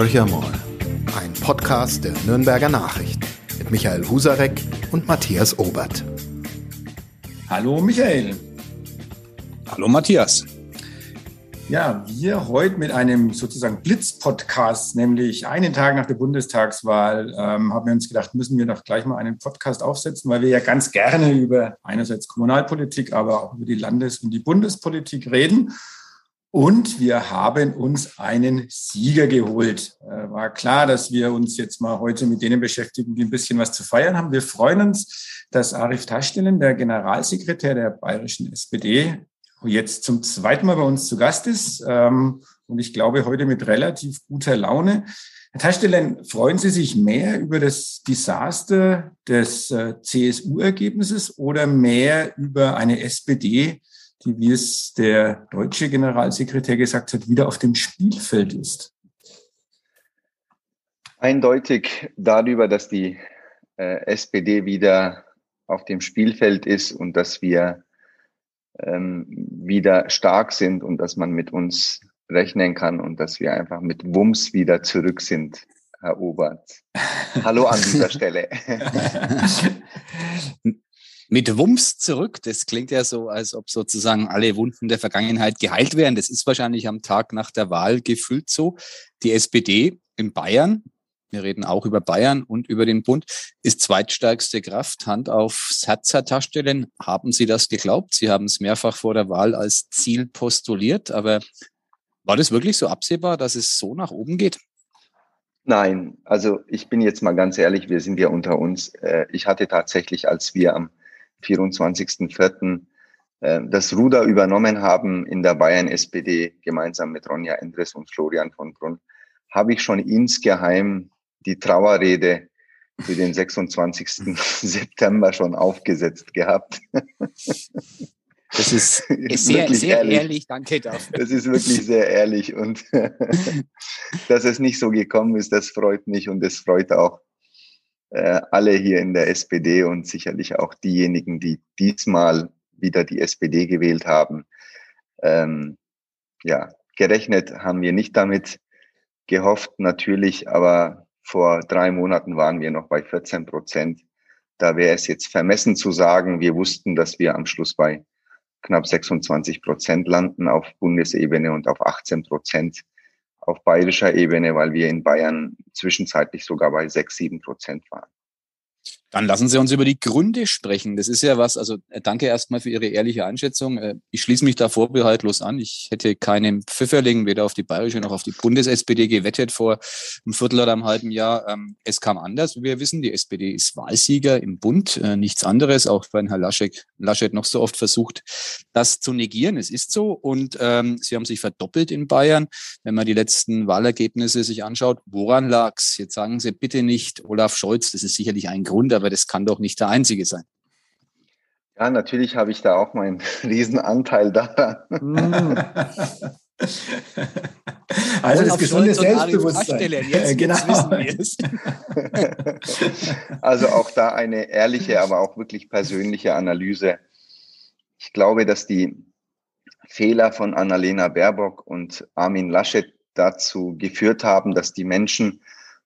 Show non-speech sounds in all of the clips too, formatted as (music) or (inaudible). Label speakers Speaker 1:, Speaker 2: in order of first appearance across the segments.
Speaker 1: Horcher mal, ein Podcast der Nürnberger Nachricht mit Michael Husarek und Matthias Obert.
Speaker 2: Hallo Michael.
Speaker 3: Hallo Matthias.
Speaker 2: Ja, wir heute mit einem sozusagen Blitz-Podcast, nämlich einen Tag nach der Bundestagswahl, ähm, haben wir uns gedacht, müssen wir doch gleich mal einen Podcast aufsetzen, weil wir ja ganz gerne über einerseits Kommunalpolitik, aber auch über die Landes- und die Bundespolitik reden. Und wir haben uns einen Sieger geholt. Äh, war klar, dass wir uns jetzt mal heute mit denen beschäftigen, die ein bisschen was zu feiern haben. Wir freuen uns, dass Arif Taschdelen, der Generalsekretär der bayerischen SPD, jetzt zum zweiten Mal bei uns zu Gast ist. Ähm, und ich glaube, heute mit relativ guter Laune. Herr Taschdelen, freuen Sie sich mehr über das Desaster des äh, CSU-Ergebnisses oder mehr über eine SPD, die, wie es der deutsche Generalsekretär gesagt hat, wieder auf dem Spielfeld ist?
Speaker 4: Eindeutig darüber, dass die äh, SPD wieder auf dem Spielfeld ist und dass wir ähm, wieder stark sind und dass man mit uns rechnen kann und dass wir einfach mit Wumms wieder zurück sind, Herr Obert. Hallo an dieser (laughs) Stelle. (laughs) (laughs)
Speaker 3: mit Wumms zurück. Das klingt ja so, als ob sozusagen alle Wunden der Vergangenheit geheilt wären. Das ist wahrscheinlich am Tag nach der Wahl gefühlt so. Die SPD in Bayern, wir reden auch über Bayern und über den Bund, ist zweitstärkste Kraft. Hand aufs Herz, Herr Taschstellen. Haben Sie das geglaubt? Sie haben es mehrfach vor der Wahl als Ziel postuliert. Aber war das wirklich so absehbar, dass es so nach oben geht?
Speaker 4: Nein, also ich bin jetzt mal ganz ehrlich, wir sind ja unter uns. Äh, ich hatte tatsächlich, als wir am 24.04. Äh, das Ruder übernommen haben in der Bayern SPD gemeinsam mit Ronja Endres und Florian von Brunn, habe ich schon insgeheim die Trauerrede für den 26. (laughs) September schon aufgesetzt gehabt. (laughs)
Speaker 3: Das ist, (laughs) ist sehr, sehr ehrlich. ehrlich. Danke dafür.
Speaker 4: Das ist wirklich sehr ehrlich. Und dass es nicht so gekommen ist, das freut mich und es freut auch äh, alle hier in der SPD und sicherlich auch diejenigen, die diesmal wieder die SPD gewählt haben. Ähm, ja, gerechnet haben wir nicht damit, gehofft natürlich, aber vor drei Monaten waren wir noch bei 14 Prozent. Da wäre es jetzt vermessen zu sagen, wir wussten, dass wir am Schluss bei knapp 26 Prozent landen auf Bundesebene und auf 18 Prozent auf bayerischer Ebene, weil wir in Bayern zwischenzeitlich sogar bei 6, 7 Prozent waren.
Speaker 3: Dann lassen Sie uns über die Gründe sprechen. Das ist ja was, also äh, danke erstmal für Ihre ehrliche Einschätzung. Äh, ich schließe mich da vorbehaltlos an. Ich hätte keinen Pfifferling weder auf die bayerische noch auf die Bundes-SPD gewettet vor einem Viertel oder einem halben Jahr. Ähm, es kam anders, wie wir wissen. Die SPD ist Wahlsieger im Bund, äh, nichts anderes, auch wenn Herr Laschet, Laschet noch so oft versucht, das zu negieren. Es ist so. Und ähm, Sie haben sich verdoppelt in Bayern. Wenn man die letzten Wahlergebnisse sich anschaut, woran lag's? Jetzt sagen Sie bitte nicht Olaf Scholz, das ist sicherlich ein Grund, aber das kann doch nicht der einzige sein.
Speaker 4: Ja, natürlich habe ich da auch meinen (laughs) Riesenanteil daran. (laughs) Mm.
Speaker 2: Also das gesunde Selbstbewusstsein.
Speaker 3: Jetzt genau. (laughs)
Speaker 4: also auch da eine ehrliche, aber auch wirklich persönliche Analyse. Ich glaube, dass die Fehler von Annalena Baerbock und Armin Laschet dazu geführt haben, dass die Menschen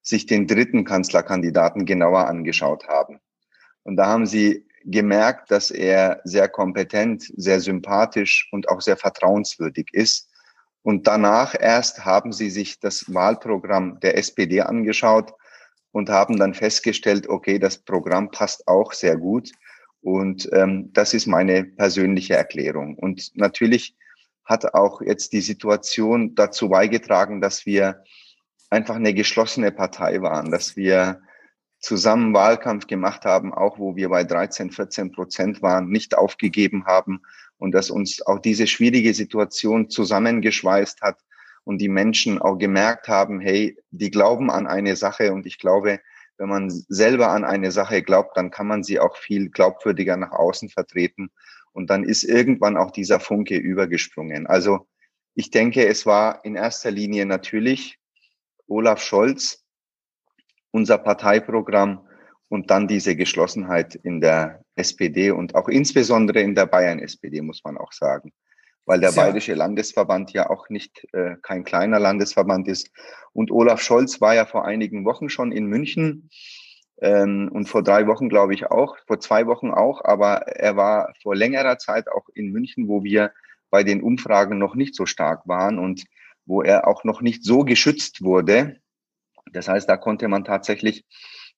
Speaker 4: sich den dritten Kanzlerkandidaten genauer angeschaut haben. Und da haben sie gemerkt, dass er sehr kompetent, sehr sympathisch und auch sehr vertrauenswürdig ist. Und danach erst haben sie sich das Wahlprogramm der SPD angeschaut und haben dann festgestellt, okay, das Programm passt auch sehr gut. Und ähm, das ist meine persönliche Erklärung. Und natürlich hat auch jetzt die Situation dazu beigetragen, dass wir einfach eine geschlossene Partei waren, dass wir zusammen Wahlkampf gemacht haben, auch wo wir bei 13, 14 Prozent waren, nicht aufgegeben haben und dass uns auch diese schwierige Situation zusammengeschweißt hat und die Menschen auch gemerkt haben, hey, die glauben an eine Sache und ich glaube, wenn man selber an eine Sache glaubt, dann kann man sie auch viel glaubwürdiger nach außen vertreten und dann ist irgendwann auch dieser Funke übergesprungen. Also ich denke, es war in erster Linie natürlich Olaf Scholz, unser Parteiprogramm und dann diese Geschlossenheit in der SPD und auch insbesondere in der Bayern-SPD, muss man auch sagen. weil der Bayerische Landesverband ja auch nicht äh, kein kleiner Landesverband ist. Und Olaf Scholz war ja vor einigen Wochen schon in München ähm, und vor drei Wochen, glaube ich, auch, vor zwei Wochen auch, aber er war vor längerer Zeit auch in München, wo wir bei den Umfragen noch nicht so stark waren und wo er auch noch nicht so geschützt wurde. Das heißt, da konnte man tatsächlich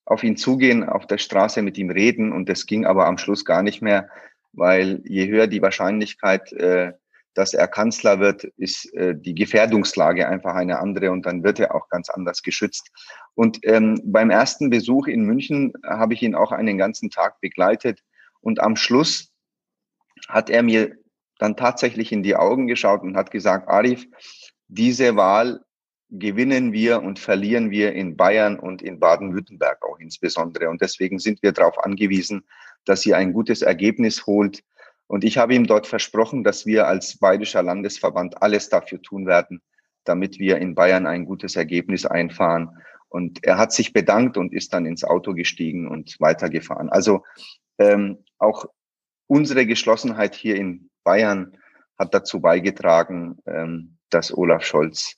Speaker 4: auf ihn zugehen, auf der Straße mit ihm reden und das ging aber am Schluss gar nicht mehr, weil je höher die Wahrscheinlichkeit, äh, dass er Kanzler wird, ist äh, die Gefährdungslage einfach eine andere und dann wird er auch ganz anders geschützt. Und ähm, beim ersten Besuch in München habe ich ihn auch einen ganzen Tag begleitet und am Schluss hat er mir dann tatsächlich in die Augen geschaut und hat gesagt, Arif, diese Wahl gewinnen wir und verlieren wir in Bayern und in Baden-Württemberg auch insbesondere. Und deswegen sind wir darauf angewiesen, dass ihr ein gutes Ergebnis holt. Und ich habe ihm dort versprochen, dass wir als Bayerischer Landesverband alles dafür tun werden, damit wir in Bayern ein gutes Ergebnis einfahren. Und er hat sich bedankt und ist dann ins Auto gestiegen und weitergefahren. Also ähm, auch unsere Geschlossenheit hier in Bayern hat dazu beigetragen, ähm, dass Olaf Scholz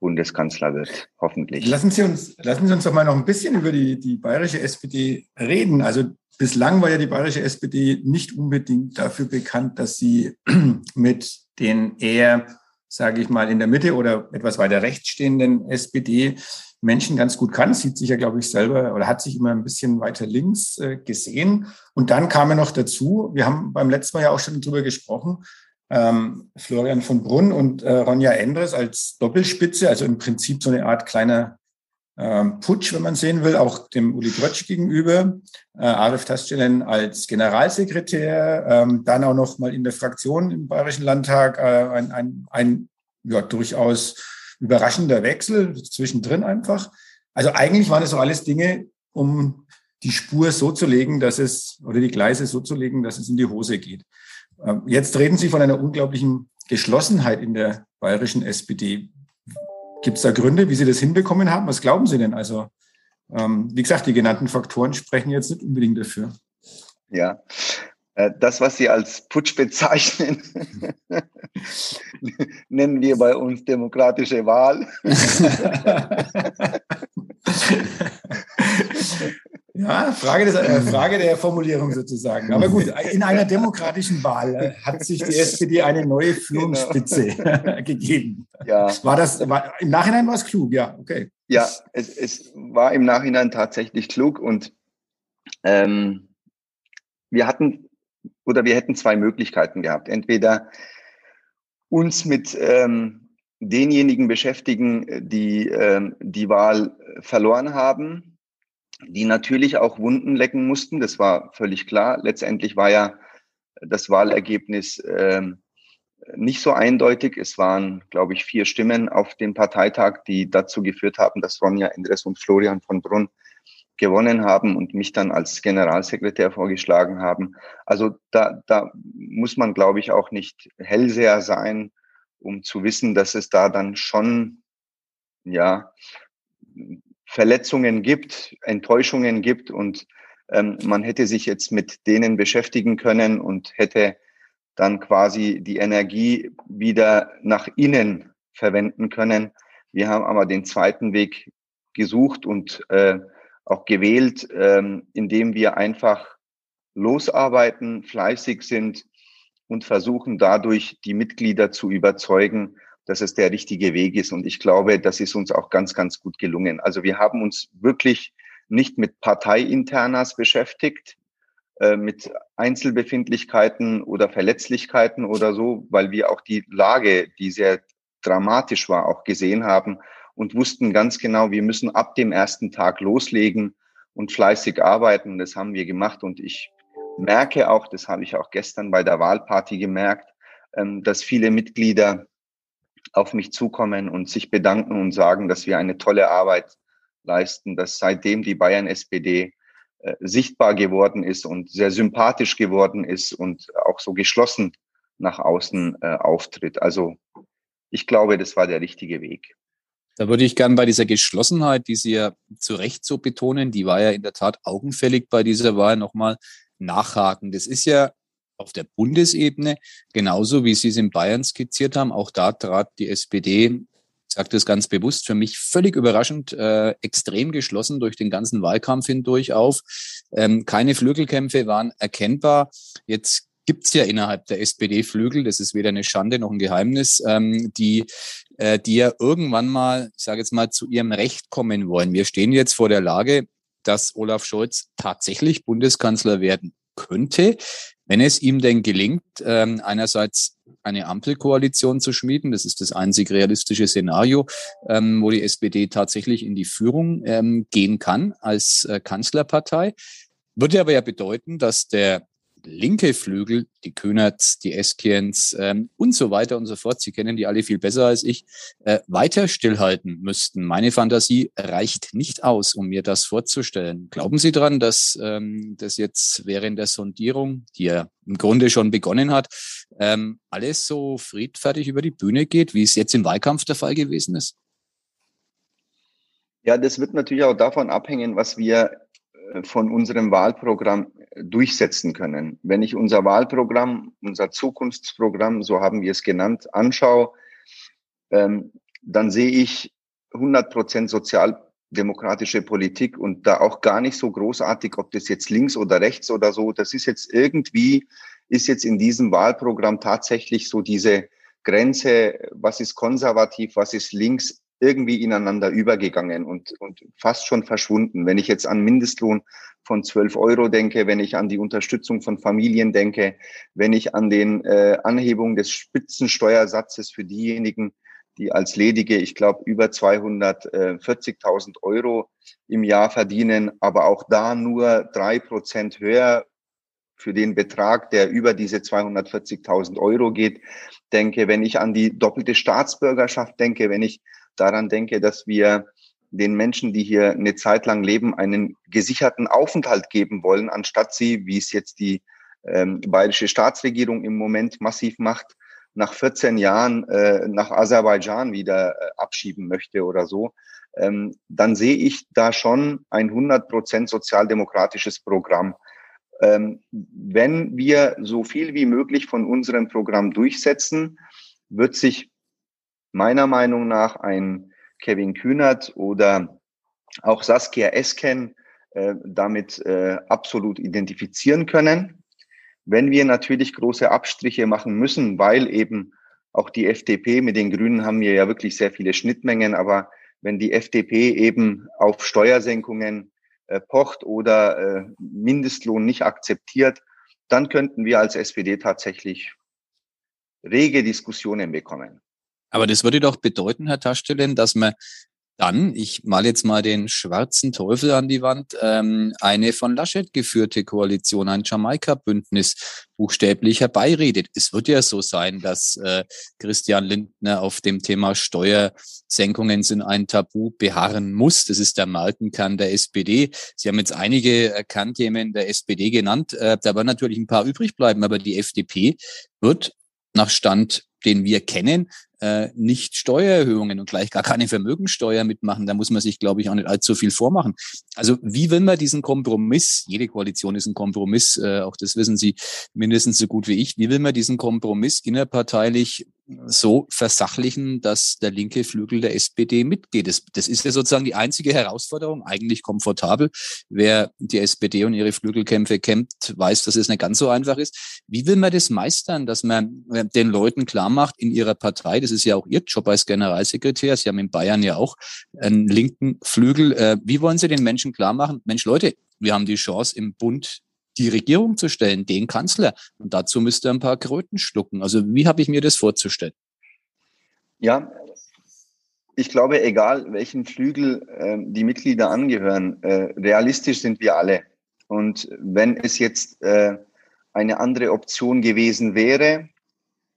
Speaker 4: Bundeskanzler wird, hoffentlich.
Speaker 2: Lassen Sie uns, lassen Sie uns doch mal noch ein bisschen über die, die bayerische SPD reden. Also bislang war ja die bayerische SPD nicht unbedingt dafür bekannt, dass sie (clears throat) mit den eher, sage ich mal, in der Mitte oder etwas weiter rechts stehenden SPD Menschen ganz gut kann, sieht sich ja, glaube ich, selber oder hat sich immer ein bisschen weiter links äh, gesehen. Und dann kam er noch dazu, wir haben beim letzten Mal ja auch schon drüber gesprochen, ähm, Florian von Brunn und äh, Ronja Endres als Doppelspitze, also im Prinzip so eine Art kleiner ähm, Putsch, wenn man sehen will, auch dem Uli Grötsch gegenüber, äh, Arif Tastelen als Generalsekretär, ähm, dann auch noch mal in der Fraktion im Bayerischen Landtag äh, ein, ein, ein ja, durchaus überraschender Wechsel zwischendrin einfach. Also eigentlich waren es so alles Dinge, um die Spur so zu legen, dass es, oder die Gleise so zu legen, dass es in die Hose geht. Ähm, jetzt reden Sie von einer unglaublichen Geschlossenheit in der bayerischen SPD. Gibt es da Gründe, wie Sie das hinbekommen haben? Was glauben Sie denn? Also, ähm, wie gesagt, die genannten Faktoren sprechen jetzt nicht unbedingt dafür.
Speaker 4: Ja, äh, das, was Sie als Putsch bezeichnen, (laughs) nennen wir bei uns demokratische Wahl. (laughs) (laughs)
Speaker 2: Ja, Frage, des, äh, Frage der Formulierung sozusagen. Aber gut, (laughs) in einer demokratischen Wahl äh, hat sich die SPD eine neue Führungsspitze genau. (laughs) gegeben. Ja. War das, war, im Nachhinein war es klug, ja, okay.
Speaker 4: Ja, es, es war im Nachhinein tatsächlich klug und ähm, wir hatten oder wir hätten zwei Möglichkeiten gehabt. Entweder uns mit ähm, denjenigen beschäftigen, die ähm, die Wahl verloren haben die natürlich auch Wunden lecken mussten. Das war völlig klar. Letztendlich war ja das Wahlergebnis ähm, nicht so eindeutig. Es waren, glaube ich, vier Stimmen auf dem Parteitag, die dazu geführt haben, dass Ronja Endres und Florian von Brunn gewonnen haben und mich dann als Generalsekretär vorgeschlagen haben. Also da, da muss man, glaube ich, auch nicht Hellseher sein, um zu wissen, dass es da dann schon, ja, Verletzungen gibt, Enttäuschungen gibt und ähm, man hätte sich jetzt mit denen beschäftigen können und hätte dann quasi die Energie wieder nach innen verwenden können. Wir haben aber den zweiten Weg gesucht und äh, auch gewählt, ähm, indem wir einfach losarbeiten, fleißig sind und versuchen dadurch die Mitglieder zu überzeugen, dass es der richtige Weg ist. Und ich glaube, das ist uns auch ganz, ganz gut gelungen. Also wir haben uns wirklich nicht mit Parteiinternas beschäftigt, äh, mit Einzelbefindlichkeiten oder Verletzlichkeiten oder so, weil wir auch die Lage, die sehr dramatisch war, auch gesehen haben und wussten ganz genau, wir müssen ab dem ersten Tag loslegen und fleißig arbeiten. Das haben wir gemacht und ich merke auch, das habe ich auch gestern bei der Wahlparty gemerkt, ähm, dass viele Mitglieder auf mich zukommen und sich bedanken und sagen, dass wir eine tolle Arbeit leisten, dass seitdem die Bayern SPD äh, sichtbar geworden ist und sehr sympathisch geworden ist und auch so geschlossen nach außen äh, auftritt. Also ich glaube, das war der richtige Weg.
Speaker 3: Da würde ich gern bei dieser Geschlossenheit, die Sie ja zu Recht so betonen, die war ja in der Tat augenfällig bei dieser Wahl nochmal nachhaken. Das ist ja auf der Bundesebene, genauso wie Sie es in Bayern skizziert haben. Auch da trat die SPD, ich sage das ganz bewusst, für mich völlig überraschend, äh, extrem geschlossen durch den ganzen Wahlkampf hindurch auf. Ähm, keine Flügelkämpfe waren erkennbar. Jetzt gibt's ja innerhalb der SPD-Flügel, das ist weder eine Schande noch ein Geheimnis, ähm, die, äh, die ja irgendwann mal, ich sage jetzt mal, zu ihrem Recht kommen wollen. Wir stehen jetzt vor der Lage, dass Olaf Scholz tatsächlich Bundeskanzler werden könnte, wenn es ihm denn gelingt, ähm, einerseits eine Ampelkoalition zu schmieden, das ist das einzig realistische Szenario, ähm, wo die SPD tatsächlich in die Führung ähm, gehen kann als äh, Kanzlerpartei, würde aber ja bedeuten, dass der linke Flügel, die Kühnerts, die Eskiens ähm, und so weiter und so fort, Sie kennen die alle viel besser als ich, äh, weiter stillhalten müssten. Meine Fantasie reicht nicht aus, um mir das vorzustellen. Glauben Sie dran, dass ähm, das jetzt während der Sondierung, die ja im Grunde schon begonnen hat, ähm, alles so friedfertig über die Bühne geht, wie es jetzt im Wahlkampf der Fall gewesen ist?
Speaker 4: Ja, das wird natürlich auch davon abhängen, was wir äh, von unserem Wahlprogramm durchsetzen können. Wenn ich unser Wahlprogramm, unser Zukunftsprogramm, so haben wir es genannt, anschaue, ähm, dann sehe ich 100 Prozent sozialdemokratische Politik und da auch gar nicht so großartig, ob das jetzt links oder rechts oder so, das ist jetzt irgendwie, ist jetzt in diesem Wahlprogramm tatsächlich so diese Grenze, was ist konservativ, was ist links, irgendwie ineinander übergegangen und, und fast schon verschwunden. Wenn ich jetzt an Mindestlohn von 12 Euro denke, wenn ich an die Unterstützung von Familien denke, wenn ich an den äh, Anhebung des Spitzensteuersatzes für diejenigen, die als Ledige, ich glaube, über 240.000 Euro im Jahr verdienen, aber auch da nur drei Prozent höher für den Betrag, der über diese 240.000 Euro geht, denke, wenn ich an die doppelte Staatsbürgerschaft denke, wenn ich daran denke, dass wir den Menschen, die hier eine Zeit lang leben, einen gesicherten Aufenthalt geben wollen, anstatt sie, wie es jetzt die ähm, bayerische Staatsregierung im Moment massiv macht, nach 14 Jahren äh, nach Aserbaidschan wieder äh, abschieben möchte oder so, ähm, dann sehe ich da schon ein 100 Prozent sozialdemokratisches Programm. Ähm, wenn wir so viel wie möglich von unserem Programm durchsetzen, wird sich meiner Meinung nach ein Kevin Kühnert oder auch Saskia Esken äh, damit äh, absolut identifizieren können. Wenn wir natürlich große Abstriche machen müssen, weil eben auch die FDP mit den Grünen haben wir ja wirklich sehr viele Schnittmengen, aber wenn die FDP eben auf Steuersenkungen äh, pocht oder äh, Mindestlohn nicht akzeptiert, dann könnten wir als SPD tatsächlich rege Diskussionen bekommen.
Speaker 3: Aber das würde doch bedeuten, Herr Taschstellen, dass man dann, ich mal jetzt mal den schwarzen Teufel an die Wand, ähm, eine von Laschet geführte Koalition, ein Jamaika-Bündnis buchstäblich herbeiredet. Es wird ja so sein, dass äh, Christian Lindner auf dem Thema Steuersenkungen sind ein Tabu beharren muss. Das ist der Maltenkern der SPD. Sie haben jetzt einige Kernthemen der SPD genannt. Äh, da werden natürlich ein paar übrig bleiben, aber die FDP wird nach Stand den wir kennen, äh, nicht Steuererhöhungen und gleich gar keine Vermögensteuer mitmachen. Da muss man sich, glaube ich, auch nicht allzu viel vormachen. Also wie will man diesen Kompromiss, jede Koalition ist ein Kompromiss, äh, auch das wissen Sie mindestens so gut wie ich, wie will man diesen Kompromiss innerparteilich so versachlichen, dass der linke Flügel der SPD mitgeht. Das, das ist ja sozusagen die einzige Herausforderung, eigentlich komfortabel. Wer die SPD und ihre Flügelkämpfe kämpft, weiß, dass es nicht ganz so einfach ist. Wie will man das meistern, dass man äh, den Leuten klar macht in ihrer Partei, das ist ja auch ihr Job als Generalsekretär, Sie haben in Bayern ja auch einen linken Flügel. Äh, wie wollen Sie den Menschen klar machen, Mensch Leute, wir haben die Chance im Bund die Regierung zu stellen, den Kanzler. Und dazu müsste er ein paar Kröten schlucken. Also wie habe ich mir das vorzustellen?
Speaker 4: Ja, ich glaube, egal welchen Flügel äh, die Mitglieder angehören, äh, realistisch sind wir alle. Und wenn es jetzt äh, eine andere Option gewesen wäre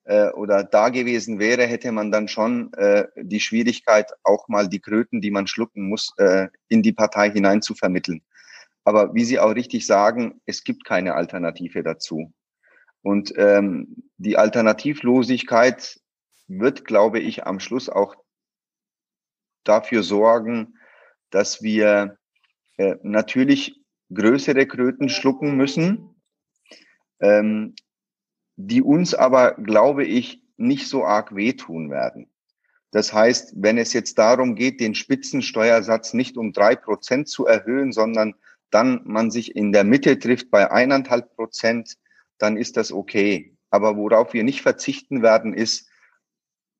Speaker 4: äh, oder da gewesen wäre, hätte man dann schon äh, die Schwierigkeit, auch mal die Kröten, die man schlucken muss, äh, in die Partei hinein zu vermitteln. Aber wie Sie auch richtig sagen, es gibt keine Alternative dazu. Und ähm, die Alternativlosigkeit wird, glaube ich, am Schluss auch dafür sorgen, dass wir äh, natürlich größere Kröten schlucken müssen. Ähm, die uns aber, glaube ich, nicht so arg wehtun werden. Das heißt, wenn es jetzt darum geht, den Spitzensteuersatz nicht um drei Prozent zu erhöhen, sondern dann man sich in der Mitte trifft bei eineinhalb Prozent, dann ist das okay. Aber worauf wir nicht verzichten werden, ist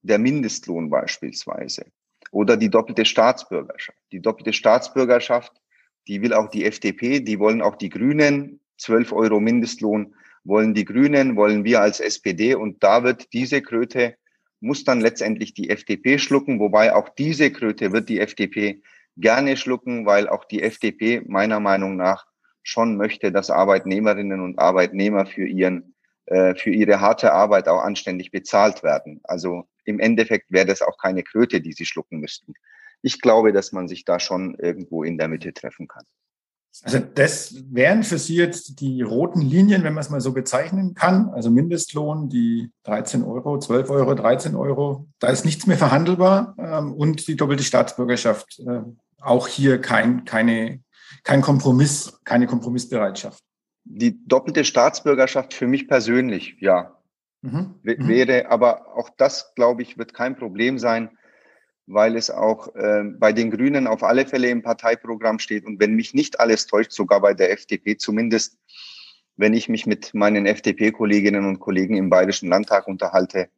Speaker 4: der Mindestlohn beispielsweise oder die doppelte Staatsbürgerschaft. Die doppelte Staatsbürgerschaft, die will auch die FDP, die wollen auch die Grünen. 12 Euro Mindestlohn wollen die Grünen, wollen wir als SPD. Und da wird diese Kröte, muss dann letztendlich die FDP schlucken, wobei auch diese Kröte wird die FDP gerne schlucken, weil auch die FDP meiner Meinung nach schon möchte, dass Arbeitnehmerinnen und Arbeitnehmer für ihren äh, für ihre harte Arbeit auch anständig bezahlt werden. Also im Endeffekt wäre das auch keine Kröte, die sie schlucken müssten. Ich glaube, dass man sich da schon irgendwo in der Mitte treffen kann.
Speaker 2: Also das wären für Sie jetzt die roten Linien, wenn man es mal so bezeichnen kann. Also Mindestlohn, die 13 Euro, 12 Euro, 13 Euro. Da ist nichts mehr verhandelbar. Ähm, und die doppelte Staatsbürgerschaft. Äh, auch hier kein, keine, kein Kompromiss, keine Kompromissbereitschaft.
Speaker 4: Die doppelte Staatsbürgerschaft für mich persönlich, ja, Mhm. mhm. Wäre, aber auch das, glaube ich, wird kein Problem sein, weil es auch äh, bei den Grünen auf alle Fälle im Parteiprogramm steht. Und wenn mich nicht alles täuscht, sogar bei der FDP zumindest, wenn ich mich mit meinen FDP-Kolleginnen und Kollegen im Bayerischen Landtag unterhalte,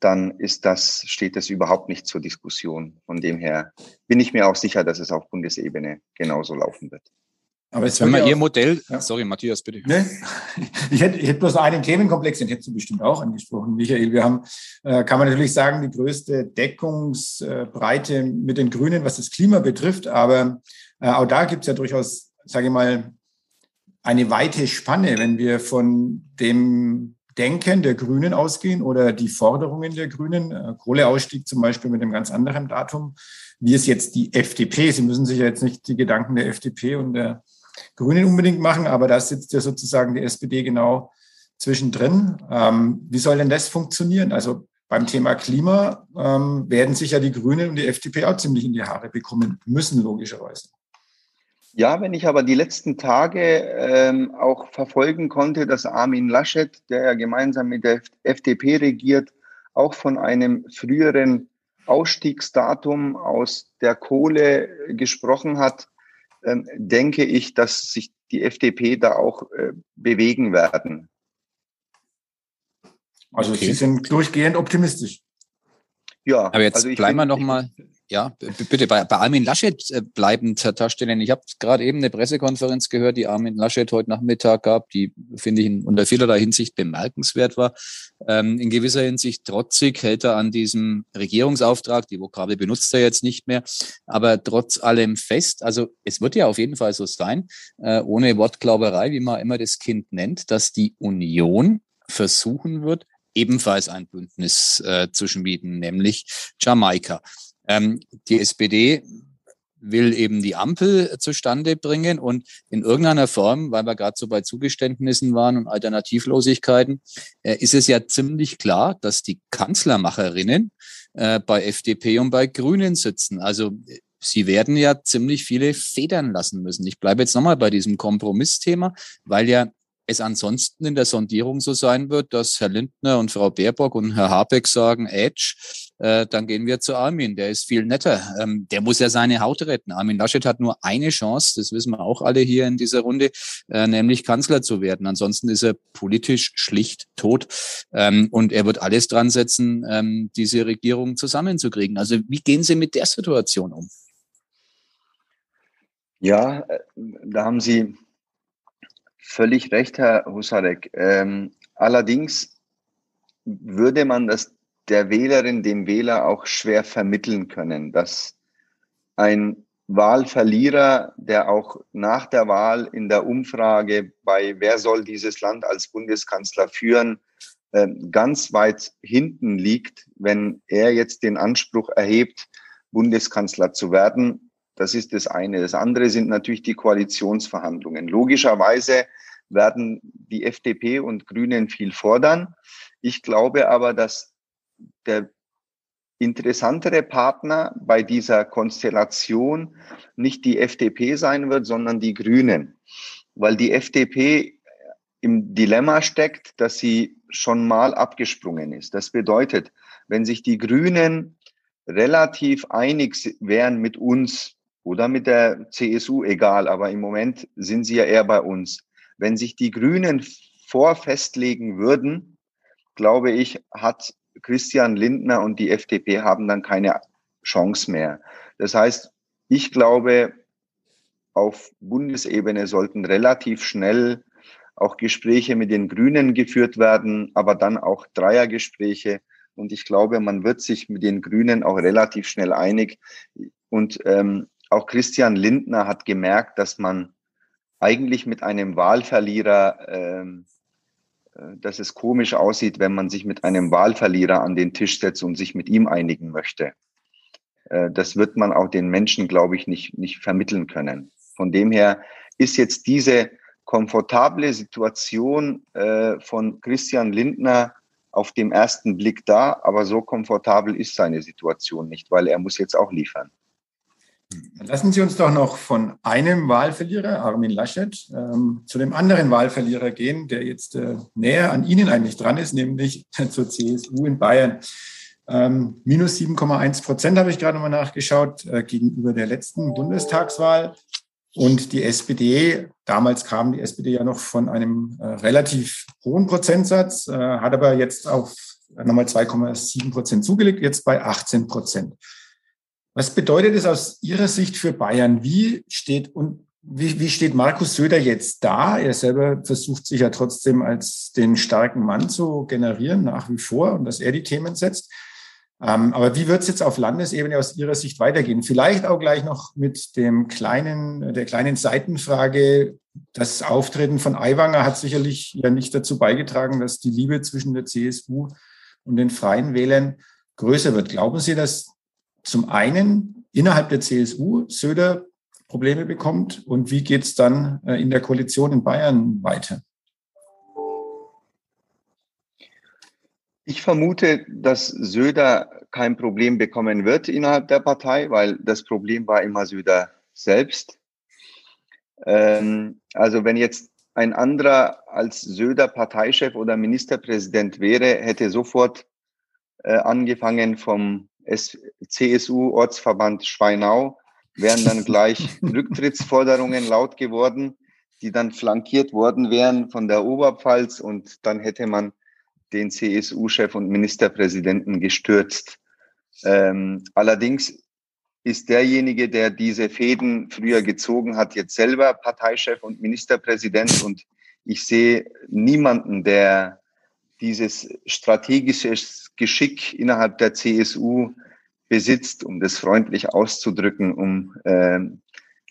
Speaker 4: dann ist das, steht das überhaupt nicht zur Diskussion. Von dem her bin ich mir auch sicher, dass es auf Bundesebene genauso laufen wird.
Speaker 3: Aber jetzt Wenn man Ihr Modell, ja. sorry, Matthias, bitte.
Speaker 2: Ne? (laughs) Ich, hätte, ich hätte bloß einen Themenkomplex, den hättest du bestimmt auch angesprochen, Michael. Wir haben, äh, kann man natürlich sagen, die größte Deckungsbreite mit den Grünen, was das Klima betrifft. Aber äh, auch da gibt es ja durchaus, sage ich mal, eine weite Spanne, wenn wir von dem Denken der Grünen ausgehen oder die Forderungen der Grünen, äh, Kohleausstieg zum Beispiel mit einem ganz anderen Datum, wie es jetzt die FDP, Sie müssen sich ja jetzt nicht die Gedanken der FDP und der Grünen unbedingt machen, aber da sitzt ja sozusagen die SPD genau zwischendrin. Ähm, wie soll denn das funktionieren? Also beim Thema Klima ähm, werden sich ja die Grünen und die FDP auch ziemlich in die Haare bekommen müssen, logischerweise.
Speaker 4: Ja, wenn ich aber die letzten Tage ähm, auch verfolgen konnte, dass Armin Laschet, der ja gemeinsam mit der FDP regiert, auch von einem früheren Ausstiegsdatum aus der Kohle gesprochen hat, denke ich, dass sich die FDP da auch äh, bewegen werden.
Speaker 2: Also okay. Sie sind durchgehend optimistisch.
Speaker 3: Ja. Aber jetzt also bleiben wir noch mal. Ja, bitte bei, bei Armin Laschet äh, bleibend, Herr Taschstellen. Ich habe gerade eben eine Pressekonferenz gehört, die Armin Laschet heute Nachmittag gab, die, finde ich, in, unter vielerlei Hinsicht bemerkenswert war. Ähm, in gewisser Hinsicht trotzig hält er an diesem Regierungsauftrag, die Vokabel benutzt er jetzt nicht mehr, aber trotz allem fest. Also es wird ja auf jeden Fall so sein, äh, ohne Wortglauberei, wie man immer das Kind nennt, dass die Union versuchen wird, ebenfalls ein Bündnis äh, zu schmieden, nämlich Jamaika. Ähm, die SPD will eben die Ampel zustande bringen und in irgendeiner Form, weil wir gerade so bei Zugeständnissen waren und Alternativlosigkeiten, äh, ist es ja ziemlich klar, dass die Kanzlermacherinnen äh, bei FDP und bei Grünen sitzen. Also sie werden ja ziemlich viele federn lassen müssen. Ich bleibe jetzt nochmal bei diesem Kompromissthema, weil ja es ansonsten in der Sondierung so sein wird, dass Herr Lindner und Frau Baerbock und Herr Habeck sagen, Edge, äh, dann gehen wir zu Armin, der ist viel netter. Ähm, der muss ja seine Haut retten. Armin Laschet hat nur eine Chance, das wissen wir auch alle hier in dieser Runde, äh, nämlich Kanzler zu werden. Ansonsten ist er politisch schlicht tot. Ähm, und er wird alles dran setzen, ähm, diese Regierung zusammenzukriegen. Also wie gehen Sie mit der Situation um?
Speaker 4: Ja, äh, da haben Sie völlig recht, Herr Husarek. Ähm, allerdings würde man das der Wählerin, dem Wähler auch schwer vermitteln können, dass ein Wahlverlierer, der auch nach der Wahl in der Umfrage bei wer soll dieses Land als Bundeskanzler führen, ähm, ganz weit hinten liegt, wenn er jetzt den Anspruch erhebt, Bundeskanzler zu werden, das ist das eine. Das andere sind natürlich die Koalitionsverhandlungen. Logischerweise werden die FDP und Grünen viel fordern. Ich glaube aber, dass der interessantere Partner bei dieser Konstellation nicht die FDP sein wird, sondern die Grünen, weil die FDP im Dilemma steckt, dass sie schon mal abgesprungen ist. Das bedeutet, wenn sich die Grünen relativ einig wären mit uns oder mit der CSU, egal, aber im Moment sind sie ja eher bei uns. Wenn sich die Grünen vorfestlegen würden, glaube ich, hat Christian Lindner und die FDP haben dann keine Chance mehr. Das heißt, ich glaube, auf Bundesebene sollten relativ schnell auch Gespräche mit den Grünen geführt werden, aber dann auch Dreiergespräche. Und ich glaube, man wird sich mit den Grünen auch relativ schnell einig. Und ähm, auch Christian Lindner hat gemerkt, dass man eigentlich mit einem Wahlverlierer, ähm, äh, dass es komisch aussieht, wenn man sich mit einem Wahlverlierer an den Tisch setzt und sich mit ihm einigen möchte. Äh, das wird man auch den Menschen, glaube ich, nicht, nicht vermitteln können. Von dem her ist jetzt diese komfortable Situation äh, von Christian Lindner auf dem ersten Blick da, aber so komfortabel ist seine Situation nicht, weil er muss jetzt auch liefern.
Speaker 2: Lassen Sie uns doch noch von einem Wahlverlierer, Armin Laschet, ähm, zu dem anderen Wahlverlierer gehen, der jetzt äh, näher an Ihnen eigentlich dran ist, nämlich (laughs) zur CSU in Bayern. Ähm, minus 7,1 Prozent habe ich gerade mal nachgeschaut äh, gegenüber der letzten Bundestagswahl. Und die SPD, damals kam die SPD ja noch von einem äh, relativ hohen Prozentsatz, äh, hat aber jetzt auf nochmal 2,7 Prozent zugelegt, jetzt bei 18 Prozent. Was bedeutet es aus Ihrer Sicht für Bayern? Wie steht und wie, wie steht Markus Söder jetzt da? Er selber versucht sich ja trotzdem als den starken Mann zu generieren, nach wie vor, und dass er die Themen setzt. Ähm, aber wie wird es jetzt auf Landesebene aus Ihrer Sicht weitergehen? Vielleicht auch gleich noch mit dem kleinen, der kleinen Seitenfrage. Das Auftreten von Aiwanger hat sicherlich ja nicht dazu beigetragen, dass die Liebe zwischen der CSU und den Freien Wählern größer wird. Glauben Sie, dass zum einen innerhalb der CSU Söder Probleme bekommt und wie geht es dann äh, in der Koalition in Bayern weiter?
Speaker 4: Ich vermute, dass Söder kein Problem bekommen wird innerhalb der Partei, weil das Problem war immer Söder selbst. Ähm, also wenn jetzt ein anderer als Söder Parteichef oder Ministerpräsident wäre, hätte sofort äh, angefangen vom CSU-Ortsverband Schweinau, wären dann gleich (laughs) Rücktrittsforderungen laut geworden, die dann flankiert worden wären von der Oberpfalz und dann hätte man den CSU-Chef und Ministerpräsidenten gestürzt. Ähm, allerdings ist derjenige, der diese Fäden früher gezogen hat, jetzt selber Parteichef und Ministerpräsident. Und ich sehe niemanden, der dieses strategische Geschick innerhalb der CSU besitzt, um das freundlich auszudrücken, um äh,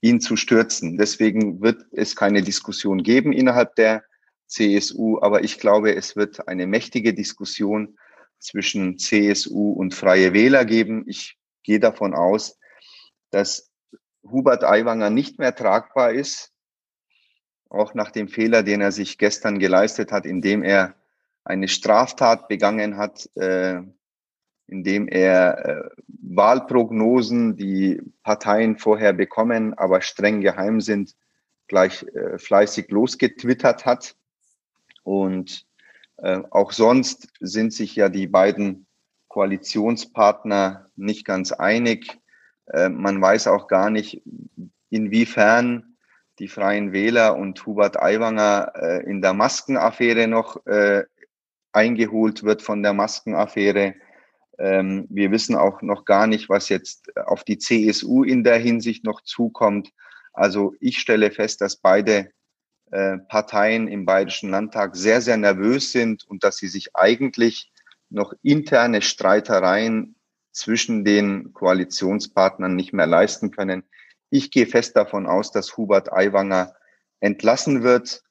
Speaker 4: ihn zu stürzen. Deswegen wird es keine Diskussion geben innerhalb der CSU, aber ich glaube, es wird eine mächtige Diskussion zwischen CSU und Freie Wähler geben. Ich gehe davon aus, dass Hubert Aiwanger nicht mehr tragbar ist, auch nach dem Fehler, den er sich gestern geleistet hat, indem er eine Straftat begangen hat, äh, indem er äh, Wahlprognosen, die Parteien vorher bekommen, aber streng geheim sind, gleich äh, fleißig losgetwittert hat. Und äh, auch sonst sind sich ja die beiden Koalitionspartner nicht ganz einig. Äh, man weiß auch gar nicht, inwiefern die Freien Wähler und Hubert Aiwanger äh, in der Maskenaffäre noch äh, eingeholt wird von der Maskenaffäre. Ähm, wir wissen auch noch gar nicht, was jetzt auf die CSU in der Hinsicht noch zukommt. Also ich stelle fest, dass beide äh, Parteien im Bayerischen Landtag sehr, sehr nervös sind und dass sie sich eigentlich noch interne Streitereien zwischen den Koalitionspartnern nicht mehr leisten können. Ich gehe fest davon aus, dass Hubert Aiwanger entlassen wird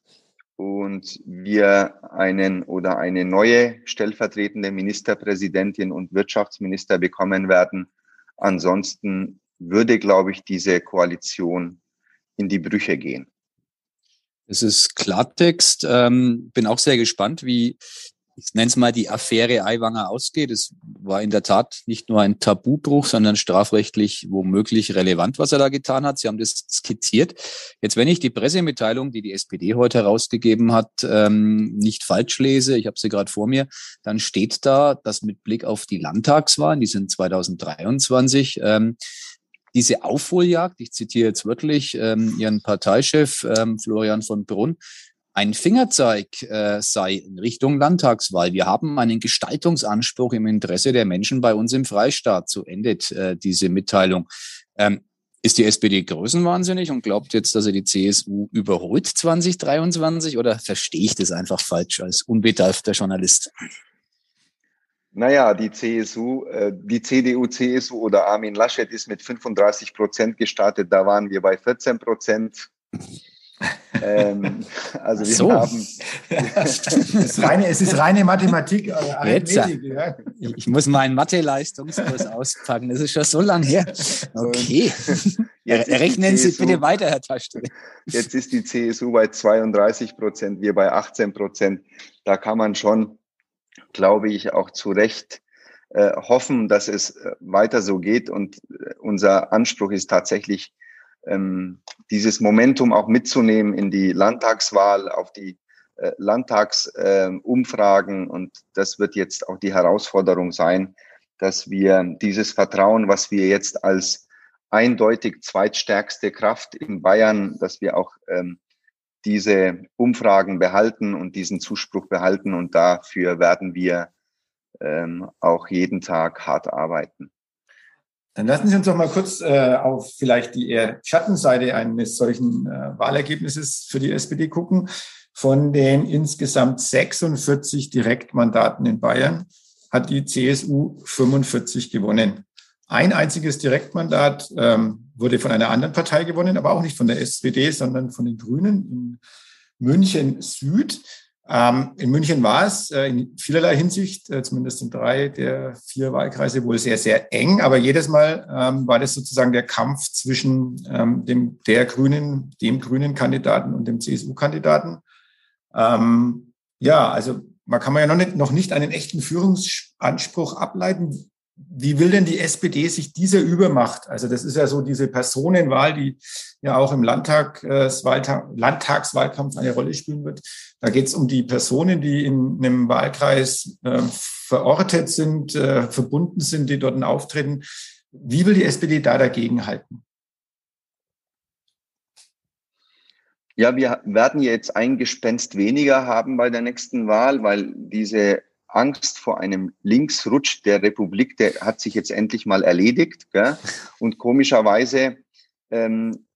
Speaker 4: und wir einen oder eine neue stellvertretende Ministerpräsidentin und Wirtschaftsminister bekommen werden. Ansonsten würde, glaube ich, diese Koalition in die Brüche gehen.
Speaker 3: Es ist Klartext. Ähm, bin auch sehr gespannt, wie ich nenne es mal die Affäre Aiwanger ausgeht. Es war in der Tat nicht nur ein Tabubruch, sondern strafrechtlich womöglich relevant, was er da getan hat. Sie haben das skizziert. Jetzt, wenn ich die Pressemitteilung, die die SPD heute herausgegeben hat, ähm, nicht falsch lese, ich habe sie gerade vor mir, dann steht da, dass mit Blick auf die Landtagswahlen, die sind 2023, ähm, diese Aufholjagd, ich zitiere jetzt wirklich ähm, Ihren Parteichef ähm, Florian von Brunn, ein Fingerzeig äh, sei in Richtung Landtagswahl. Wir haben einen Gestaltungsanspruch im Interesse der Menschen bei uns im Freistaat. So endet äh, diese Mitteilung. Ähm, ist die SPD größenwahnsinnig und glaubt jetzt, dass er die CSU überholt 2023 oder verstehe ich das einfach falsch als unbedarfter Journalist?
Speaker 4: Naja, die CSU, äh, die CDU, CSU oder Armin Laschet ist mit 35 Prozent gestartet. Da waren wir bei 14 Prozent
Speaker 2: ähm, also wir so. haben. (laughs) es, ist reine, es ist reine Mathematik.
Speaker 3: Arithmetik, ja. Ich muss meinen Mathe-Leistungskurs (laughs) auspacken. Das ist schon so lange her. Okay. (laughs) Rechnen Sie bitte weiter, Herr Taschke.
Speaker 4: Jetzt ist die CSU bei 32 Prozent, wir bei 18 Prozent. Da kann man schon, glaube ich, auch zu Recht äh, hoffen, dass es äh, weiter so geht. Und äh, unser Anspruch ist tatsächlich, ähm, dieses Momentum auch mitzunehmen in die Landtagswahl, auf die äh, Landtagsumfragen. Äh, und das wird jetzt auch die Herausforderung sein, dass wir dieses Vertrauen, was wir jetzt als eindeutig zweitstärkste Kraft in Bayern, dass wir auch ähm, diese Umfragen behalten und diesen Zuspruch behalten. Und dafür werden wir ähm, auch jeden Tag hart arbeiten.
Speaker 2: Dann lassen Sie uns doch mal kurz äh, auf vielleicht die eher Schattenseite eines solchen äh, Wahlergebnisses für die SPD gucken. Von den insgesamt 46 Direktmandaten in Bayern hat die CSU 45 gewonnen. Ein einziges Direktmandat ähm, wurde von einer anderen Partei gewonnen, aber auch nicht von der SPD, sondern von den Grünen in München Süd. Ähm, in München war es äh, in vielerlei Hinsicht, äh, zumindest in drei der vier Wahlkreise, wohl sehr, sehr eng. Aber jedes Mal ähm, war das sozusagen der Kampf zwischen ähm, dem, der grünen, dem grünen Kandidaten und dem CSU-Kandidaten. Ja, also man kann man ja noch nicht, noch nicht einen echten Führungsanspruch ableiten wie will denn die SPD sich dieser Übermacht, also das ist ja so diese Personenwahl, die ja auch im Landtagswahlkampf, äh, Landtagswahlkampf eine Rolle spielen wird. Da geht es um die Personen, die in einem Wahlkreis äh, verortet sind, äh, verbunden sind, die dort auftreten. Wie will die SPD da dagegen halten?
Speaker 4: Ja, wir werden jetzt ein Gespenst weniger haben bei der nächsten Wahl, weil diese Angst vor einem Linksrutsch der Republik, der hat sich jetzt endlich mal erledigt. Gell? Und komischerweise ähm,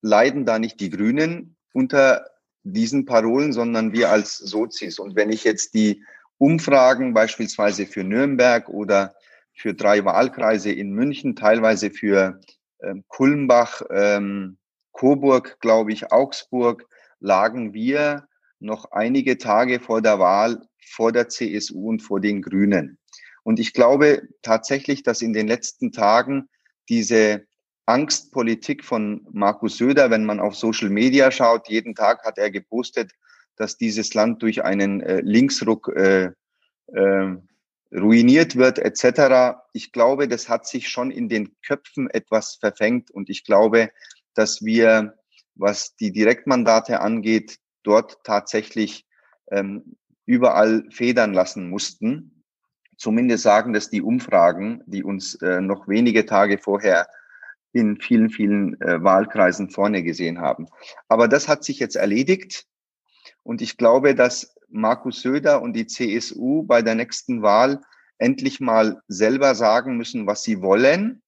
Speaker 4: leiden da nicht die Grünen unter diesen Parolen, sondern wir als Sozis. Und wenn ich jetzt die Umfragen beispielsweise für Nürnberg oder für drei Wahlkreise in München, teilweise für ähm, Kulmbach, ähm, Coburg, glaube ich, Augsburg, lagen wir noch einige Tage vor der Wahl vor der CSU und vor den Grünen. Und ich glaube tatsächlich, dass in den letzten Tagen diese Angstpolitik von Markus Söder, wenn man auf Social Media schaut, jeden Tag hat er gepostet, dass dieses Land durch einen äh, Linksruck äh, äh, ruiniert wird etc. Ich glaube, das hat sich schon in den Köpfen etwas verfängt und ich glaube, dass wir, was die Direktmandate angeht, dort tatsächlich ähm, überall federn lassen mussten. Zumindest sagen das die Umfragen, die uns äh, noch wenige Tage vorher in vielen, vielen äh, Wahlkreisen vorne gesehen haben. Aber das hat sich jetzt erledigt. Und ich glaube, dass Markus Söder und die CSU bei der nächsten Wahl endlich mal selber sagen müssen, was sie wollen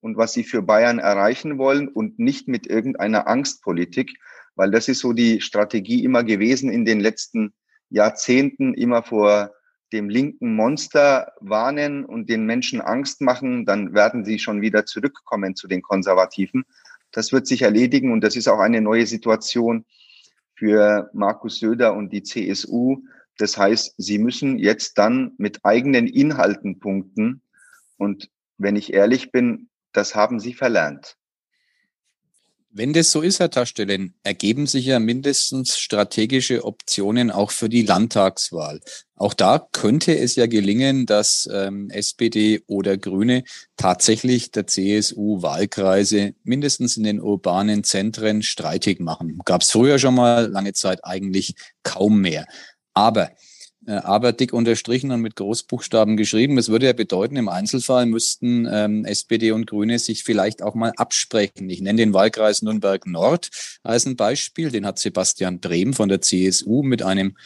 Speaker 4: und was sie für Bayern erreichen wollen und nicht mit irgendeiner Angstpolitik, weil das ist so die Strategie immer gewesen in den letzten Jahrzehnten immer vor dem linken Monster warnen und den Menschen Angst machen, dann werden sie schon wieder zurückkommen zu den Konservativen. Das wird sich erledigen und das ist auch eine neue Situation für Markus Söder und die CSU. Das heißt, sie müssen jetzt dann mit eigenen Inhalten punkten. Und wenn ich ehrlich bin, das haben sie verlernt.
Speaker 3: Wenn das so ist, Herr Taschstellen, ergeben sich ja mindestens strategische Optionen auch für die Landtagswahl. Auch da könnte es ja gelingen, dass ähm, SPD oder Grüne tatsächlich der CSU Wahlkreise mindestens in den urbanen Zentren streitig machen. Gab es früher schon mal lange Zeit eigentlich kaum mehr. Aber aber dick unterstrichen und mit Großbuchstaben geschrieben. Das würde ja bedeuten, im Einzelfall müssten ähm, SPD und Grüne sich vielleicht auch mal absprechen. Ich nenne den Wahlkreis Nürnberg Nord als ein Beispiel. Den hat Sebastian Brehm von der CSU mit einem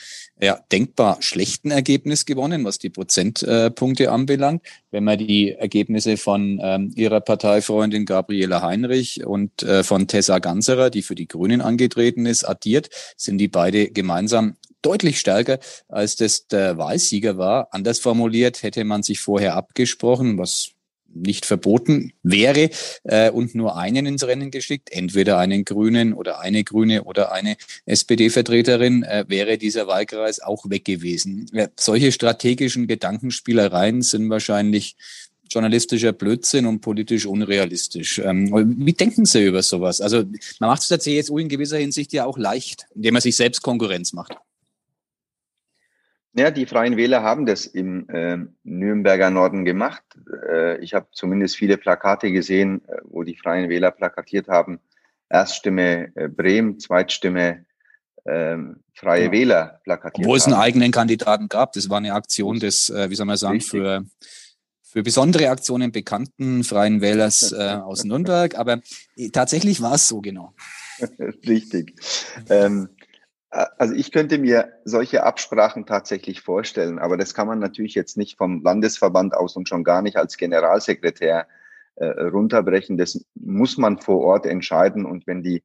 Speaker 3: ja, denkbar schlechten Ergebnis gewonnen, was die Prozentpunkte äh, anbelangt. Wenn man die Ergebnisse von ähm, ihrer Parteifreundin Gabriela Heinrich und äh, von Tessa Ganserer, die für die Grünen angetreten ist, addiert, sind die beide gemeinsam deutlich stärker, als das der Wahlsieger war. Anders formuliert, hätte man sich vorher abgesprochen, was nicht verboten wäre äh, und nur einen ins Rennen geschickt, entweder einen Grünen oder eine Grüne oder eine SPD-Vertreterin, äh, wäre dieser Wahlkreis auch weg gewesen. Ja, solche strategischen Gedankenspielereien sind wahrscheinlich journalistischer Blödsinn und politisch unrealistisch. Ähm, wie denken Sie über sowas? Also man macht es der CSU in gewisser Hinsicht ja auch leicht, indem man sich selbst Konkurrenz macht.
Speaker 4: Ja, die Freien Wähler haben das im äh, Nürnberger Norden gemacht. Äh, ich habe zumindest viele Plakate gesehen, äh, wo die Freien Wähler plakatiert haben. Erststimme äh, Bremen, Zweitstimme ähm, Freie ja. Wähler plakatiert
Speaker 3: Wo es einen eigenen Kandidaten gab. Das war eine Aktion des, äh, wie soll man sagen, für, für besondere Aktionen bekannten Freien Wählers (laughs) äh, aus Nürnberg. Aber äh, tatsächlich war es so genau. (laughs)
Speaker 4: Richtig. Ähm, also ich könnte mir solche Absprachen tatsächlich vorstellen, aber das kann man natürlich jetzt nicht vom Landesverband aus und schon gar nicht als Generalsekretär äh, runterbrechen. Das muss man vor Ort entscheiden. Und wenn die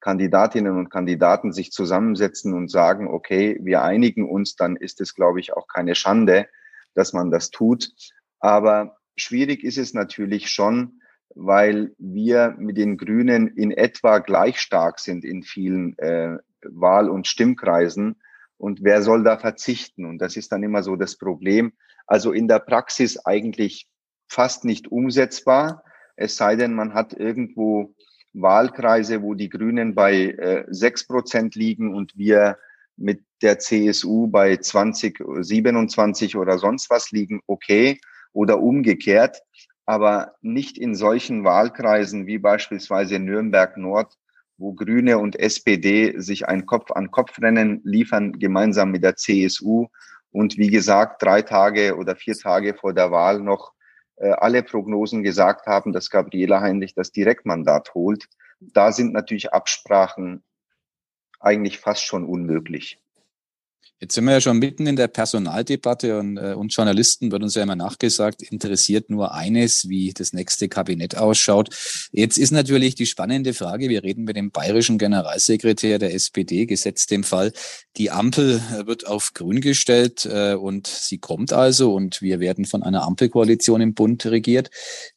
Speaker 4: Kandidatinnen und Kandidaten sich zusammensetzen und sagen, okay, wir einigen uns, dann ist es, glaube ich, auch keine Schande, dass man das tut. Aber schwierig ist es natürlich schon, weil wir mit den Grünen in etwa gleich stark sind in vielen äh, Wahl- und Stimmkreisen. Und wer soll da verzichten? Und das ist dann immer so das Problem. Also in der Praxis eigentlich fast nicht umsetzbar. Es sei denn, man hat irgendwo Wahlkreise, wo die Grünen bei sechs äh, Prozent liegen und wir mit der CSU bei 20, 27 oder sonst was liegen, okay. Oder umgekehrt. Aber nicht in solchen Wahlkreisen wie beispielsweise Nürnberg Nord, wo Grüne und SPD sich ein Kopf-an-Kopf-Rennen liefern, gemeinsam mit der CSU. Und wie gesagt, drei Tage oder vier Tage vor der Wahl noch äh, alle Prognosen gesagt haben, dass Gabriela Heinrich das Direktmandat holt. Da sind natürlich Absprachen eigentlich fast schon unmöglich.
Speaker 3: Jetzt sind wir ja schon mitten in der Personaldebatte und äh, uns Journalisten wird uns ja immer nachgesagt, interessiert nur eines, wie das nächste Kabinett ausschaut. Jetzt ist natürlich die spannende Frage, wir reden mit dem bayerischen Generalsekretär der SPD, gesetzt dem Fall, die Ampel wird auf grün gestellt äh, und sie kommt also und wir werden von einer Ampelkoalition im Bund regiert.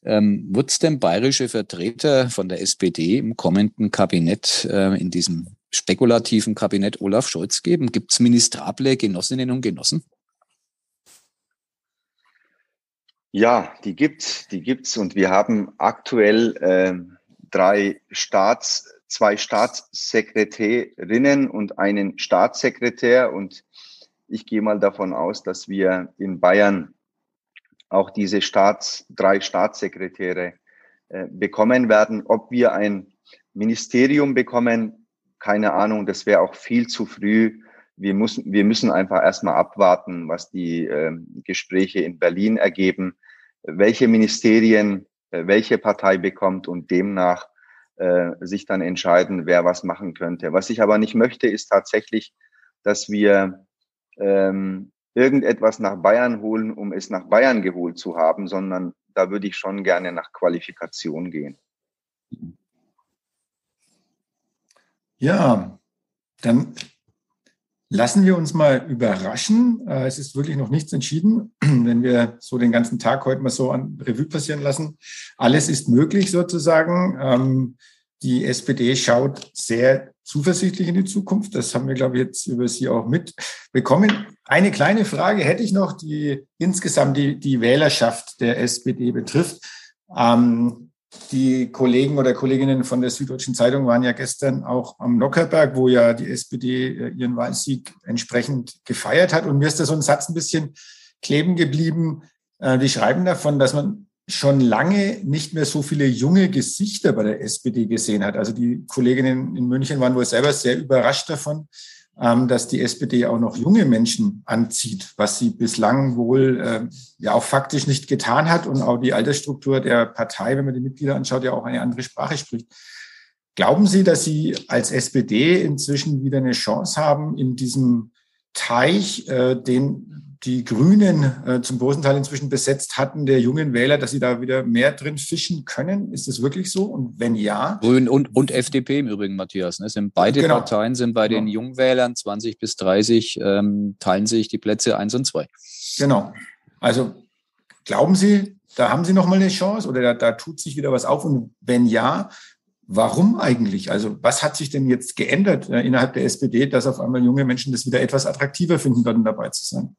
Speaker 3: Ähm, wird es denn bayerische Vertreter von der SPD im kommenden Kabinett äh, in diesem spekulativen Kabinett Olaf Scholz geben? Gibt es ministrable Genossinnen und Genossen?
Speaker 4: Ja, die gibt's, die gibt's und wir haben aktuell äh, drei Staats, zwei Staatssekretärinnen und einen Staatssekretär und ich gehe mal davon aus, dass wir in Bayern auch diese Staats, drei Staatssekretäre äh, bekommen werden. Ob wir ein Ministerium bekommen, keine Ahnung, das wäre auch viel zu früh. Wir müssen, wir müssen einfach erstmal abwarten, was die äh, Gespräche in Berlin ergeben, welche Ministerien, äh, welche Partei bekommt und demnach äh, sich dann entscheiden, wer was machen könnte. Was ich aber nicht möchte, ist tatsächlich, dass wir ähm, irgendetwas nach Bayern holen, um es nach Bayern geholt zu haben, sondern da würde ich schon gerne nach Qualifikation gehen.
Speaker 2: Ja, dann lassen wir uns mal überraschen. Äh, es ist wirklich noch nichts entschieden, (clears throat) wenn wir so den ganzen Tag heute mal so an Revue passieren lassen. Alles ist möglich sozusagen. Ähm, die SPD schaut sehr zuversichtlich in die Zukunft. Das haben wir, glaube ich, jetzt über Sie auch mitbekommen. Eine kleine Frage hätte ich noch, die insgesamt die, die Wählerschaft der SPD betrifft. Ähm, die Kollegen oder Kolleginnen von der Süddeutschen Zeitung waren ja gestern auch am Nockerberg, wo ja die SPD äh, ihren Wahlsieg entsprechend gefeiert hat. Und mir ist da so ein Satz ein bisschen kleben geblieben. Äh, die schreiben davon, dass man schon lange nicht mehr so viele junge Gesichter bei der SPD gesehen hat. Also die Kolleginnen in München waren wohl selber sehr überrascht davon, dass die SPD auch noch junge Menschen anzieht, was sie bislang wohl äh, ja auch faktisch nicht getan hat und auch die Altersstruktur der Partei, wenn man die Mitglieder anschaut, ja auch eine andere Sprache spricht. Glauben Sie, dass Sie als SPD inzwischen wieder eine Chance haben, in diesem Teich, äh, den die Grünen äh, zum großen Teil inzwischen besetzt hatten, der jungen Wähler, dass sie da wieder mehr drin fischen können? Ist das wirklich so? Und wenn ja?
Speaker 3: Grün und, und FDP im Übrigen, Matthias. Ne? Sind beide genau. Parteien sind bei genau. den Jungwählern 20 bis 30, ähm, teilen sich die Plätze eins und zwei.
Speaker 2: Genau. Also glauben Sie, da haben Sie noch mal eine Chance oder da, da tut sich wieder was auf? Und wenn ja, Warum eigentlich? Also was hat sich denn jetzt geändert äh, innerhalb der SPD, dass auf einmal junge Menschen das wieder etwas attraktiver finden, dann dabei zu sein?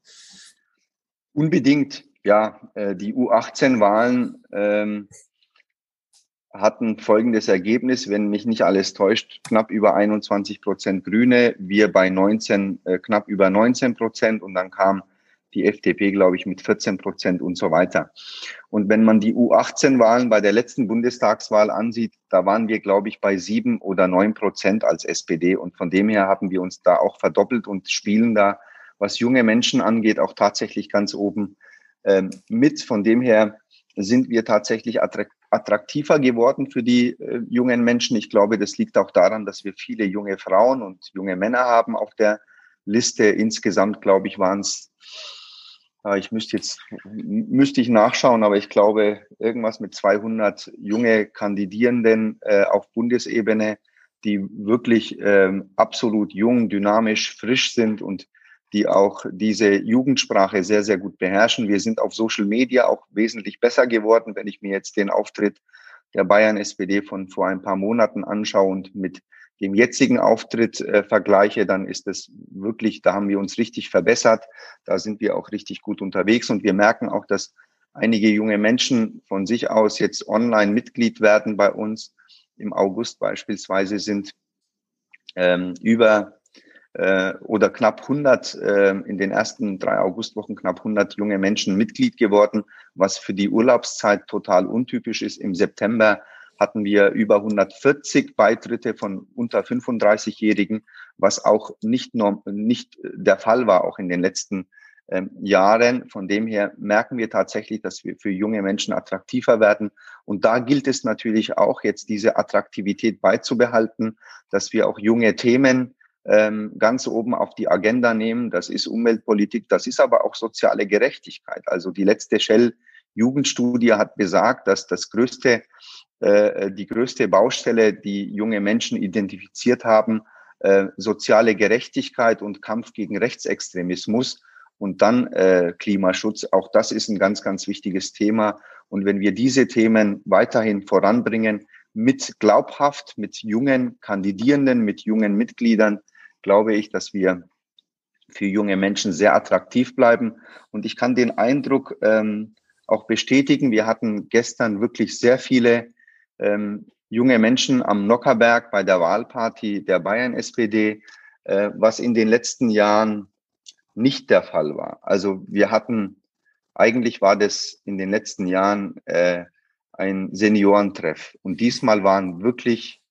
Speaker 4: Unbedingt, ja. Äh, die U18-Wahlen ähm, hatten folgendes Ergebnis, wenn mich nicht alles täuscht, knapp über 21 Prozent Grüne, wir bei 19, äh, knapp über 19 Prozent und dann kam die FDP, glaube ich, mit 14 Prozent und so weiter. Und wenn man die U18-Wahlen bei der letzten Bundestagswahl ansieht, da waren wir, glaube ich, bei sieben oder neun Prozent als SPD. Und von dem her haben wir uns da auch verdoppelt und spielen da was junge Menschen angeht, auch tatsächlich ganz oben ähm, mit. Von dem her sind wir tatsächlich attraktiver geworden für die äh, jungen Menschen. Ich glaube, das liegt auch daran, dass wir viele junge Frauen und junge Männer haben auf der Liste. Insgesamt, glaube ich, waren es, äh, ich müsste jetzt, müsste ich nachschauen, aber ich glaube, irgendwas mit 200 junge Kandidierenden äh, auf Bundesebene, die wirklich ähm, absolut jung, dynamisch, frisch sind und die auch diese Jugendsprache sehr, sehr gut beherrschen. Wir sind auf Social Media auch wesentlich besser geworden, wenn ich mir jetzt den Auftritt der Bayern SPD von vor ein paar Monaten anschaue und mit dem jetzigen Auftritt äh, vergleiche, dann ist es wirklich, da haben wir uns richtig verbessert. Da sind wir auch richtig gut unterwegs und wir merken auch, dass einige junge Menschen von sich aus jetzt online Mitglied werden bei uns. Im August beispielsweise sind ähm, über äh, oder knapp 100 äh, in den ersten drei Augustwochen knapp 100 junge Menschen Mitglied geworden, was für die Urlaubszeit total untypisch ist. Im September hatten wir über 140 Beitritte von unter 35-Jährigen, was auch nicht, norm, nicht der Fall war, auch in den letzten ähm, Jahren. Von dem her merken wir tatsächlich, dass wir für junge Menschen attraktiver werden. Und da gilt es natürlich auch jetzt diese Attraktivität beizubehalten, dass wir auch junge Themen ähm, ganz oben auf die Agenda nehmen. Das ist Umweltpolitik, das ist aber auch soziale Gerechtigkeit. Also die letzte Shell Jugendstudie hat besagt, dass das größte, äh, die größte Baustelle, die junge Menschen identifiziert haben, äh, soziale Gerechtigkeit und Kampf gegen Rechtsextremismus und dann äh, Klimaschutz. Auch das ist ein ganz, ganz wichtiges Thema. Und wenn wir diese Themen weiterhin voranbringen, mit glaubhaft, mit jungen Kandidierenden, mit jungen Mitgliedern, glaube ich, dass wir für junge Menschen sehr attraktiv bleiben. Und ich kann den Eindruck ähm, auch bestätigen. Wir hatten gestern wirklich sehr viele ähm, junge Menschen am Nockerberg bei der Wahlparty der Bayern SPD, äh, was in den letzten Jahren nicht der Fall war. Also wir hatten, eigentlich war das in den letzten Jahren äh, ein Seniorentreff. Und diesmal waren wirklich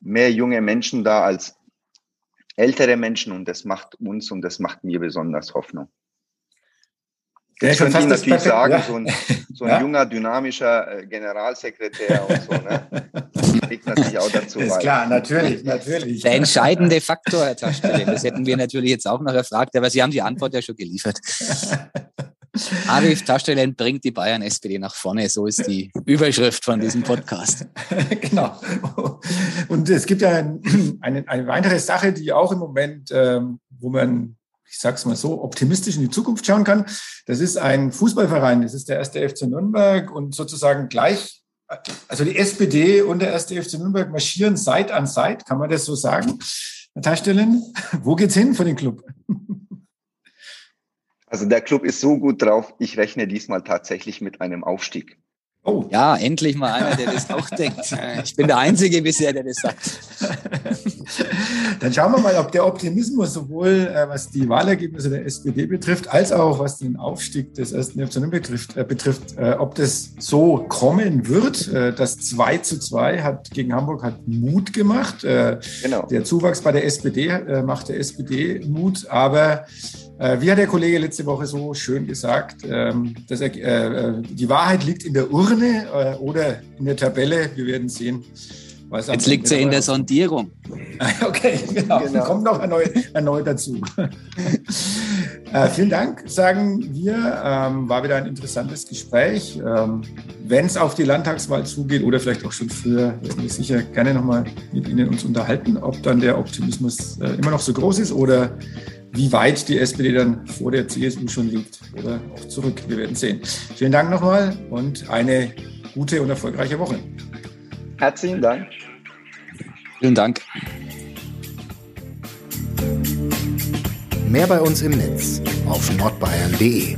Speaker 4: mehr junge Menschen da als ältere Menschen und das macht uns und das macht mir besonders Hoffnung. Ja, ich könnte Ihnen natürlich sagen, ja. so ein, (laughs) so ein ja? junger, dynamischer äh, Generalsekretär und so, ne? Liegt natürlich auch dazu.
Speaker 2: Ist klar, natürlich, natürlich.
Speaker 3: Der entscheidende Faktor, Herr Taschstelle, das hätten wir natürlich jetzt auch noch erfragt, aber Sie haben die Antwort ja schon geliefert. (laughs) Arif Taschstellen bringt die Bayern SPD nach vorne. So ist die Überschrift von diesem Podcast. (laughs)
Speaker 2: genau. Und es gibt ja eine, eine weitere Sache, die auch im Moment, ähm, wo man, ich sag's mal so, optimistisch in die Zukunft schauen kann. Das ist ein Fußballverein. Das ist der erste FC Nürnberg und sozusagen gleich, also die SPD und der erste FC Nürnberg marschieren Seit an Seit. Kann man das so sagen? Herr Taschstellen, wo geht's hin für den Club?
Speaker 4: Also der Club ist so gut drauf, ich rechne diesmal tatsächlich mit einem Aufstieg.
Speaker 3: Oh. Ja, endlich mal einer, der das auch denkt. (laughs) Ich bin der Einzige bisher, der das sagt. (laughs) (laughs)
Speaker 2: Dann schauen wir mal, ob der Optimismus sowohl äh, was die Wahlergebnisse der SPD betrifft, als auch was den Aufstieg des ersten FC betrifft, äh, betrifft äh, ob das so kommen wird. Äh, das 2 zu 2 hat, gegen Hamburg hat Mut gemacht. Äh, genau. Der Zuwachs bei der SPD äh, macht der SPD Mut, aber wie hat der Kollege letzte Woche so schön gesagt, ähm, dass er, die Wahrheit liegt in der Urne oder in der Tabelle. Wir werden sehen.
Speaker 3: Was Jetzt liegt sie in der Sondierung. (laughs)
Speaker 2: Okay, genau. genau. (laughs) Kommt noch erneut, erneut dazu. (laughs) äh, vielen Dank, sagen wir. Ähm, war wieder ein interessantes Gespräch. Ähm, Wenn es auf die Landtagswahl zugeht oder vielleicht auch schon früher, werden wir sicher gerne nochmal mit Ihnen uns unterhalten, ob dann der Optimismus äh, immer noch so groß ist oder wie weit die SPD dann vor der CSU schon liegt oder auch zurück. Wir werden sehen. Vielen Dank nochmal und eine gute und erfolgreiche Woche.
Speaker 4: Herzlichen Dank.
Speaker 3: Vielen Dank.
Speaker 1: Mehr bei uns im Netz auf nordbayern.de.